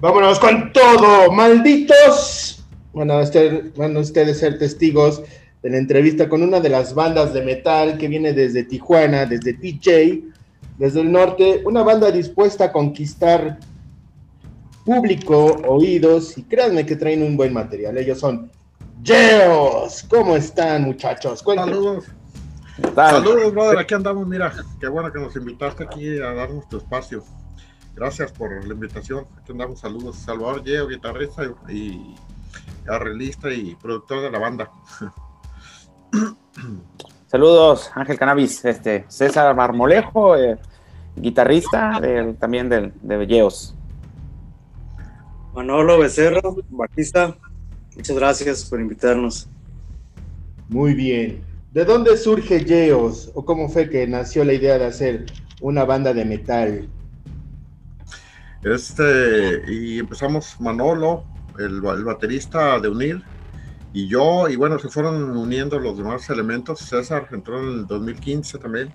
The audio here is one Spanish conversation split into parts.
Vámonos con todo, malditos. Bueno, este, van ustedes ser testigos de la entrevista con una de las bandas de metal que viene desde Tijuana, desde TJ, desde el norte, una banda dispuesta a conquistar público, oídos, y créanme que traen un buen material. Ellos son Geos. ¿Cómo están, muchachos? Saludos. Saludos, brother. Aquí andamos. Mira, qué bueno que nos invitaste aquí a darnos tu espacio. Gracias por la invitación. Aquí andamos. Saludos. Salvador Geo, guitarrista y arreglista y productor de la banda. Saludos, Ángel Cannabis, este, César Marmolejo, eh, guitarrista también de, de Yeos. Manolo Becerra, bajista, muchas gracias por invitarnos. Muy bien. ¿De dónde surge Yeos o cómo fue que nació la idea de hacer una banda de metal? Este, y empezamos Manolo, el, el baterista de Unir, y yo, y bueno, se fueron uniendo los demás elementos. César entró en el 2015 también.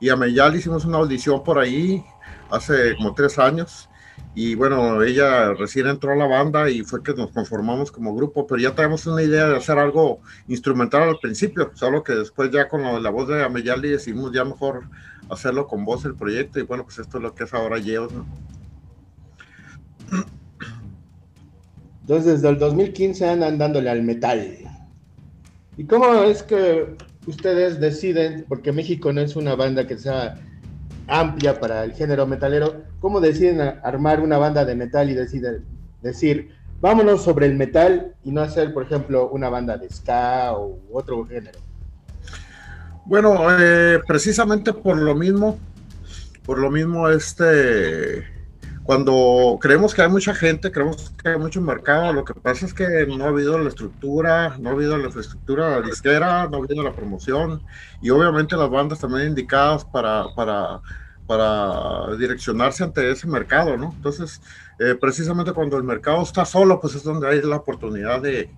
Y a Meyal hicimos una audición por ahí hace como tres años. Y bueno, ella recién entró a la banda y fue que nos conformamos como grupo, pero ya tenemos una idea de hacer algo instrumental al principio, solo que después ya con la voz de Ameyali decidimos ya mejor hacerlo con voz el proyecto y bueno, pues esto es lo que es ahora Yeos, ¿no? Entonces, desde el 2015 andan dándole al metal. ¿Y cómo es que ustedes deciden, porque México no es una banda que sea amplia para el género metalero, cómo deciden armar una banda de metal y deciden decir, vámonos sobre el metal y no hacer, por ejemplo, una banda de ska o otro género? Bueno, eh, precisamente por lo mismo, por lo mismo, este cuando creemos que hay mucha gente, creemos que hay mucho mercado, lo que pasa es que no ha habido la estructura, no ha habido la infraestructura disquera, no ha habido la promoción y obviamente las bandas también indicadas para, para, para direccionarse ante ese mercado, ¿no? Entonces, eh, precisamente cuando el mercado está solo, pues es donde hay la oportunidad de,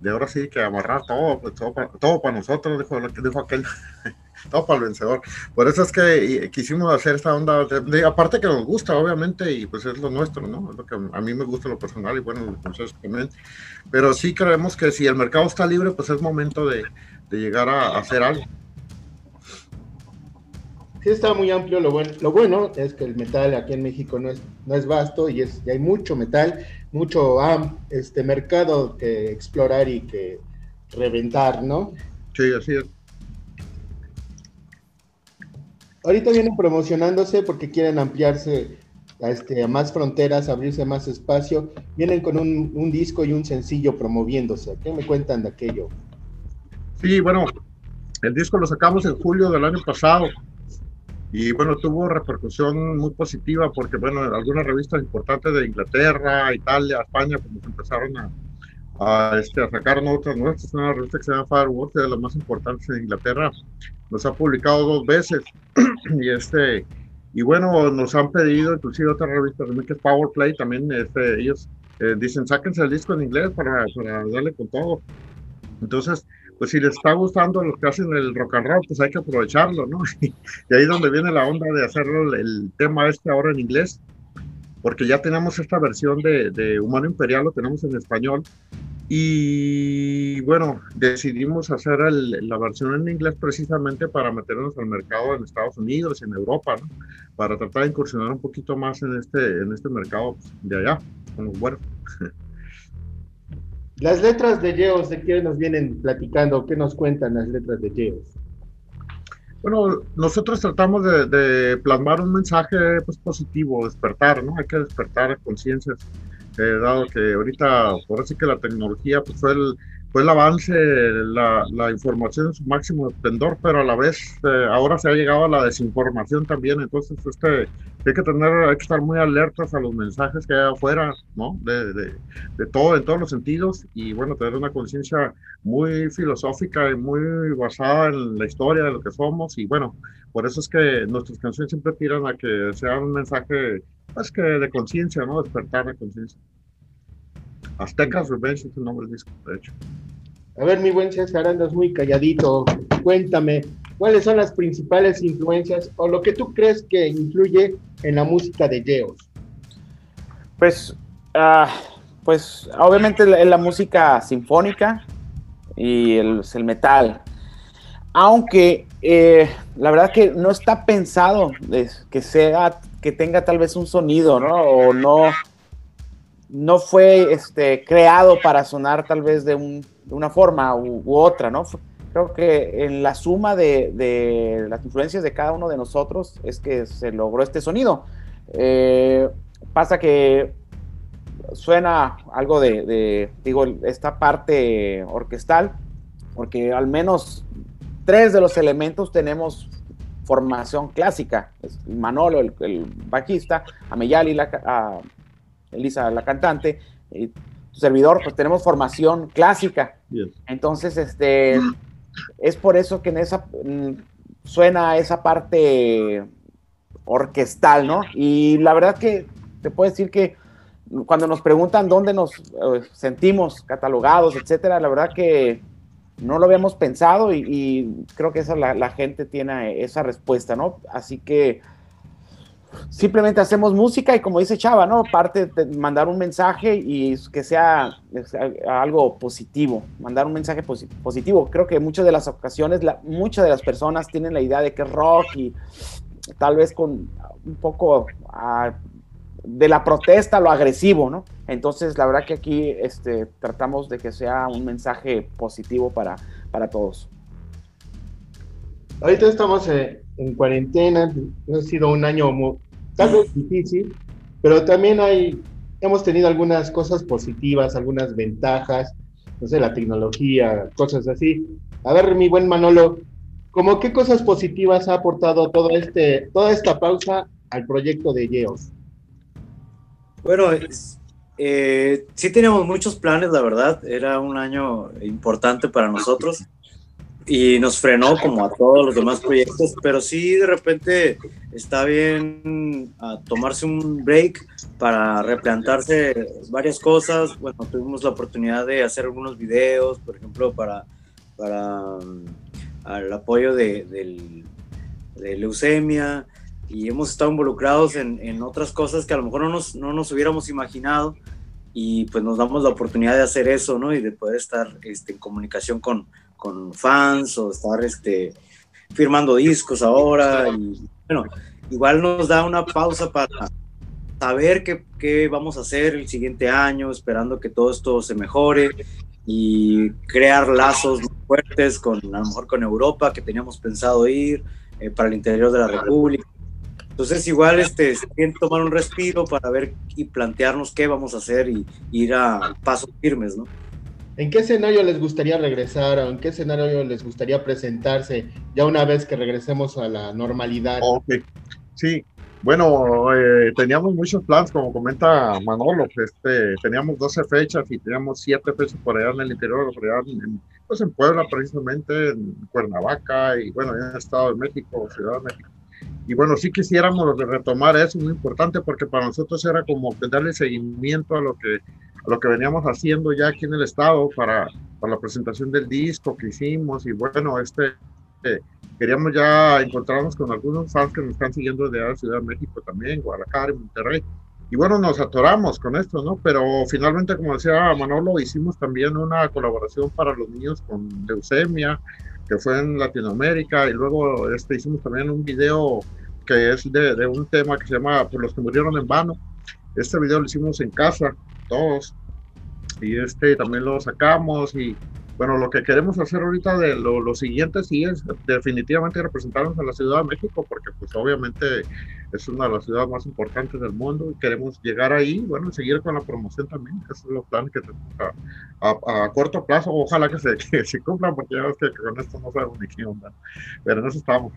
de ahora sí que amarrar todo, pues, todo, para, todo para nosotros, dijo, dijo aquel. todo para el vencedor. Por eso es que quisimos hacer esta onda, de, aparte que nos gusta, obviamente, y pues es lo nuestro, ¿no? Es lo que a mí me gusta lo personal y bueno, los también. Pero sí creemos que si el mercado está libre, pues es momento de, de llegar a, a, hacer algo. Sí, está muy amplio. Lo bueno, lo bueno es que el metal aquí en México no es, no es vasto y, es, y hay mucho metal, mucho este mercado que explorar y que reventar, ¿no? Sí, así es. ahorita vienen promocionándose porque quieren ampliarse a, este, a más fronteras, abrirse más espacio. Vienen con un, un, disco y un sencillo promoviéndose. ¿Qué me cuentan de aquello? Sí, bueno, el disco lo sacamos en julio del año pasado y bueno, tuvo repercusión muy positiva porque bueno, algunas revistas importantes de Inglaterra, Italia, España, pues empezaron a, a, este, a sacar notas nuestras, una revista que se llama Fireworks, de las más importantes en Inglaterra, nos ha publicado dos veces. Y este y bueno nos han pedido inclusive otras revistas que es Powerplay también este, ellos eh, dicen sáquense el disco en inglés para, para darle con todo entonces pues si les está gustando los que hacen el rock and roll pues hay que aprovecharlo no y ahí es donde viene la onda de hacerlo el, tema este ahora en inglés porque ya tenemos esta versión de, de Humano Imperial, lo tenemos en español, y bueno, decidimos hacer el, la versión en inglés precisamente para meternos al mercado en Estados Unidos en Europa, ¿no? para tratar de incursionar un poquito más en este, en este mercado de allá. Bueno. Las letras de Geos, ¿de qué nos vienen platicando? ¿Qué nos cuentan las letras de Geos? Bueno, nosotros tratamos de, de plasmar un mensaje pues, positivo, despertar, ¿no? Hay que despertar conciencias eh, dado que ahorita, por así que la tecnología pues, fue, el, fue el avance, la, la información en su máximo esplendor, pero a la vez eh, ahora se ha llegado a la desinformación también, entonces este, hay que tener, hay que estar muy alertas a los mensajes que hay afuera, ¿no? De, de, de todo, en todos los sentidos, y bueno, tener una conciencia muy filosófica y muy basada en la historia de lo que somos, y bueno, por eso es que nuestras canciones siempre tiran a que sea un mensaje es que de conciencia, ¿no? Despertar de conciencia. Aztecas Revenge es el nombre del disco, de hecho. A ver, mi buen César, andas muy calladito. Cuéntame, ¿cuáles son las principales influencias o lo que tú crees que influye en la música de Geos? Pues, ah, pues obviamente la, la música sinfónica y el, el metal. Aunque eh, la verdad que no está pensado que sea, que tenga tal vez un sonido, ¿no? O no, no fue este, creado para sonar tal vez de, un, de una forma u, otra, ¿no? Creo que en la suma de, de, las influencias de cada uno de nosotros es que se logró este sonido. Eh, pasa que suena algo de, digo, esta parte orquestal, porque al menos tres de los elementos tenemos formación clásica. Manolo, el, el bajista, Ameyali, la, Elisa, la cantante, y su servidor, pues tenemos formación clásica. Yes. Entonces, este, es por eso que en esa mm, suena esa parte orquestal, ¿no? Y la verdad que te puedo decir que cuando nos preguntan dónde nos eh, sentimos catalogados, etcétera, la verdad que no lo habíamos pensado y, y creo que esa la, la, gente tiene esa respuesta, ¿no? Así que simplemente hacemos música y como dice Chava, ¿no? Parte de mandar un mensaje y que sea, algo positivo, mandar un mensaje posi positivo. Creo que muchas de las ocasiones, muchas de las personas tienen la idea de que rock y tal vez con un poco uh, de la protesta, lo agresivo, ¿no? Entonces, la verdad que aquí este, tratamos de que sea un mensaje positivo para, para todos. Ahorita estamos eh, en cuarentena, ha sido un año muy, tal vez difícil, pero también hay, hemos tenido algunas cosas positivas, algunas ventajas, no sé, la tecnología, cosas así. A ver, mi buen Manolo, ¿cómo qué cosas positivas ha aportado todo este, toda esta pausa al proyecto de Yeos? Bueno, eh, sí teníamos muchos planes, la verdad. Era un año importante para nosotros y nos frenó como a todos los demás proyectos, pero sí de repente está bien a tomarse un break para replantarse varias cosas. Bueno, tuvimos la oportunidad de hacer algunos videos, por ejemplo, para, para el apoyo de, de, de leucemia y hemos estado involucrados en, en, otras cosas que a lo mejor no nos, no nos hubiéramos imaginado y pues nos damos la oportunidad de hacer eso, ¿no? Y de poder estar este, en comunicación con, con fans o estar este, firmando discos ahora y bueno, igual nos da una pausa para saber qué, qué vamos a hacer el siguiente año, esperando que todo esto se mejore y crear lazos fuertes con a lo mejor con Europa que teníamos pensado ir eh, para el interior de la República entonces igual este, tomar un respiro para ver y plantearnos qué vamos a hacer y, y ir a pasos firmes, ¿no? ¿En qué escenario les gustaría regresar o en qué escenario les gustaría presentarse ya una vez que regresemos a la normalidad? Sí, bueno, eh, teníamos muchos planes, como comenta Manolo, este, teníamos 12 fechas y teníamos 7 fechas por allá en el interior, por allá en, pues en Puebla precisamente, en Cuernavaca y bueno, en el Estado de México, Ciudad de México. Y bueno, sí quisiéramos retomar eso, muy importante, porque para nosotros era como darle seguimiento a lo que, lo que veníamos haciendo ya aquí en el estado para, para la presentación del disco que hicimos. Y bueno, este, eh, queríamos ya encontrarnos con algunos fans que nos están siguiendo desde la Ciudad de México también, Guadalajara y Monterrey. Y bueno, nos atoramos con esto, ¿no? Pero finalmente, como decía Manolo, hicimos también una colaboración para los niños con leucemia, que fue en Latinoamérica, y luego este, hicimos también un video que es de, de, un tema que se llama Por los que murieron en vano. Este video lo hicimos en casa, todos, y este también lo sacamos y bueno, lo que queremos hacer ahorita de lo, lo, siguiente sí es definitivamente representarnos a la Ciudad de México, porque pues obviamente es una de las ciudades más importantes del mundo y queremos llegar ahí, bueno, seguir con la promoción también, esos son los planes que tenemos a, a, a corto plazo, ojalá que se, que se, cumplan, porque ya ves que con esto no sabemos ni qué onda, pero en eso estamos.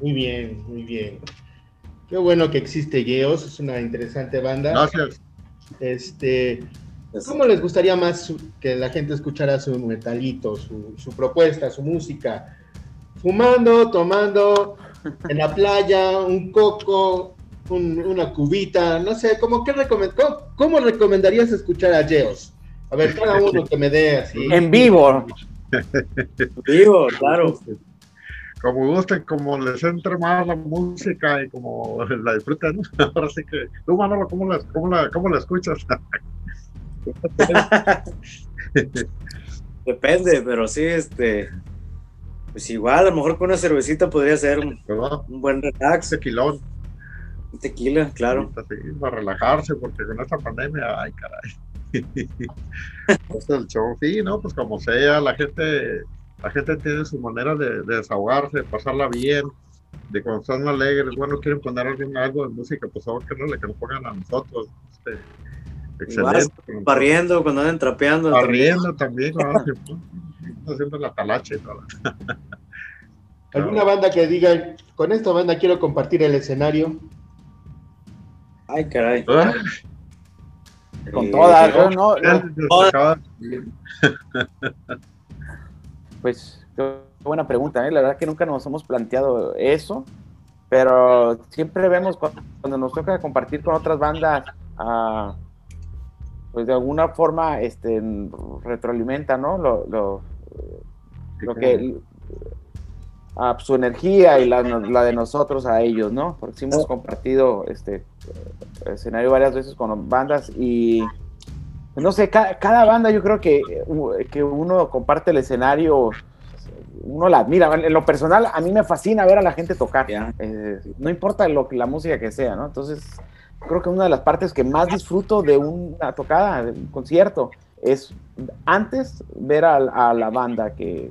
Muy bien, muy bien. Qué bueno que existe Geos, es una interesante banda. Gracias. Este, ¿Cómo les gustaría más que la gente escuchara su metalito, su, su propuesta, su música? Fumando, tomando, en la playa, un coco, un, una cubita, no sé, ¿cómo, qué recomend cómo, ¿cómo, recomendarías escuchar a Geos? A ver, cada uno que me dé así. En vivo. En vivo, claro. Como gusten, como les entre más la música y como la disfruten. Ahora sí que, tú Manolo, ¿cómo la, cómo la, cómo la escuchas? Depende, pero sí, este, pues igual, a lo mejor con una cervecita podría ser un, un buen relax. Tequilón. Un tequila, claro. Sí, para relajarse, porque con esta pandemia, ay, caray. es el show, sí, ¿no? Pues como sea, la gente, la gente tiene su manera de, desahogarse, de pasarla bien, de cuando están alegres, bueno, quieren poner algo de música, pues ahora que no le que nos pongan a nosotros. Este, Excelente. Barriendo cuando andan trapeando. Barriendo también, haciendo la talacha y todo. ¿Alguna banda que diga, con esta banda quiero compartir el escenario? Ay, caray. Con todas, ¿no? Pues, qué buena pregunta, ¿eh? La verdad que nunca nos hemos planteado eso, pero siempre vemos cuando, nos toca compartir con otras bandas, uh, pues de alguna forma este, retroalimenta, ¿no? Lo, lo, lo que a su energía y la, la, de nosotros a ellos, ¿no? Porque sí hemos compartido este escenario varias veces con bandas y pues, no sé, cada, banda yo creo que, que uno comparte el escenario, uno la admira. En lo personal, a mí me fascina ver a la gente tocar. Eh, no importa lo, la música que sea, ¿no? Entonces, creo que una de las partes que más disfruto de una tocada, de un concierto, es antes ver a, la banda que,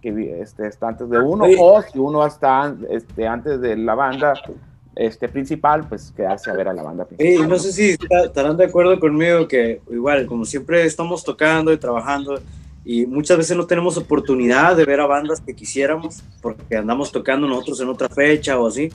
que, este, está antes de uno, o si uno está este, antes de la banda este, principal, pues quedarse a ver a la banda principal. no sé si estarán de acuerdo conmigo que igual, como siempre estamos tocando y trabajando, y muchas veces no tenemos oportunidad de ver a bandas que quisiéramos, porque andamos tocando nosotros en otra fecha o así,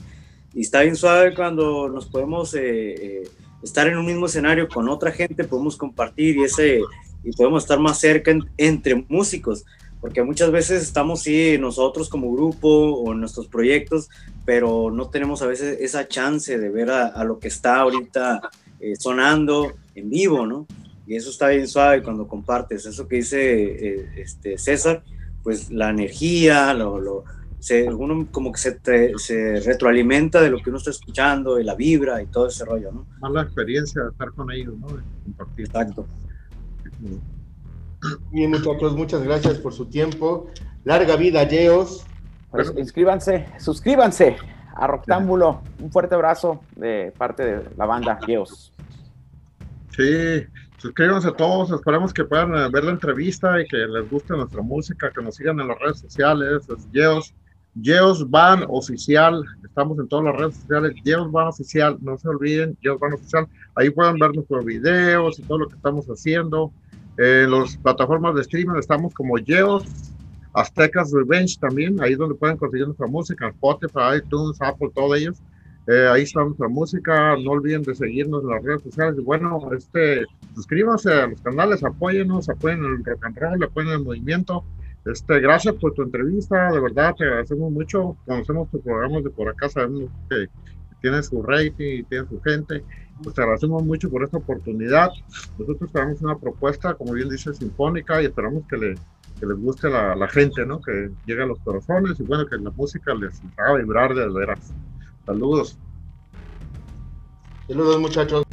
y está bien suave cuando nos podemos eh, eh, estar en un mismo escenario con otra gente, podemos compartir y, ese, y podemos estar más cerca entre músicos, porque muchas veces estamos, sí, nosotros como grupo o en nuestros proyectos, pero no tenemos a veces esa chance de ver a, lo que está ahorita eh, sonando en vivo, ¿no? Y eso está bien suave cuando compartes, eso que dice este, César, pues la energía, lo se, uno como que se, se, retroalimenta de lo que uno está escuchando, de la vibra y todo ese rollo, ¿no? Más la experiencia de estar con ellos, ¿no? Exacto. Bien, muchachos, muchas gracias por su tiempo. Larga vida, Yeos. Pues inscríbanse, suscríbanse a Roctámbulo. Un fuerte abrazo de parte de la banda Yeos. Sí, suscríbanse a todos, esperamos que puedan eh, ver la entrevista y que les guste nuestra música, que nos sigan en las redes sociales, Yeos Geos Van Oficial, estamos en todas las redes sociales, Geos Van Oficial, no se olviden, Geos Van Oficial, ahí pueden ver nuestros videos y todo lo que estamos haciendo. En las plataformas de streaming estamos como Geos, Aztecas Revenge también, ahí donde pueden conseguir nuestra música, Spotify, iTunes, Apple, todos ellos. Eh, ahí está nuestra música, no olviden de seguirnos en las redes sociales. Y bueno, este, suscríbanse a los canales, apóyennos, apoyen el rock and roll, apoyen el movimiento. Este, gracias por tu entrevista, de verdad te agradecemos mucho. Conocemos tus programas de por acá, sabemos que tiene su rating y tiene su gente. Pues te agradecemos mucho por esta oportunidad. Nosotros tenemos una propuesta, como bien dice, sinfónica y esperamos que, le, que les guste a la, gente, ¿no? Que llegue a los corazones y bueno, que la música les haga vibrar de veras. Saludos. Saludos, muchachos.